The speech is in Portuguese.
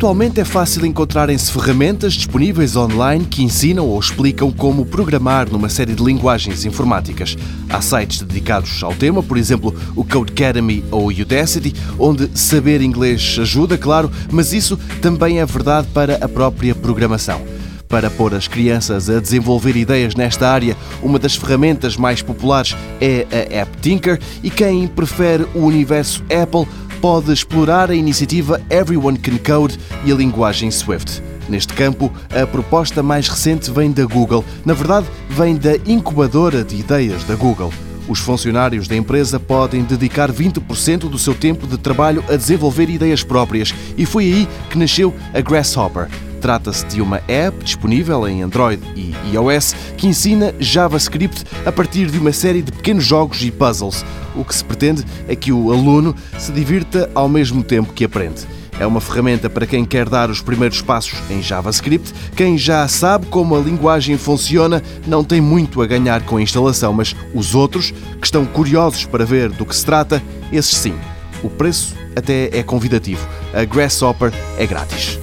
Atualmente é fácil encontrarem-se ferramentas disponíveis online que ensinam ou explicam como programar numa série de linguagens informáticas. Há sites dedicados ao tema, por exemplo, o Codecademy ou o Udacity, onde saber inglês ajuda, claro, mas isso também é verdade para a própria programação. Para pôr as crianças a desenvolver ideias nesta área, uma das ferramentas mais populares é a App Tinker e quem prefere o universo Apple pode explorar a iniciativa Everyone Can Code e a linguagem Swift. Neste campo, a proposta mais recente vem da Google. Na verdade, vem da incubadora de ideias da Google. Os funcionários da empresa podem dedicar 20% do seu tempo de trabalho a desenvolver ideias próprias, e foi aí que nasceu a Grasshopper. Trata-se de uma app disponível em Android e iOS que ensina JavaScript a partir de uma série de pequenos jogos e puzzles. O que se pretende é que o aluno se divirta ao mesmo tempo que aprende. É uma ferramenta para quem quer dar os primeiros passos em JavaScript. Quem já sabe como a linguagem funciona não tem muito a ganhar com a instalação, mas os outros, que estão curiosos para ver do que se trata, esses sim. O preço até é convidativo. A Grasshopper é grátis.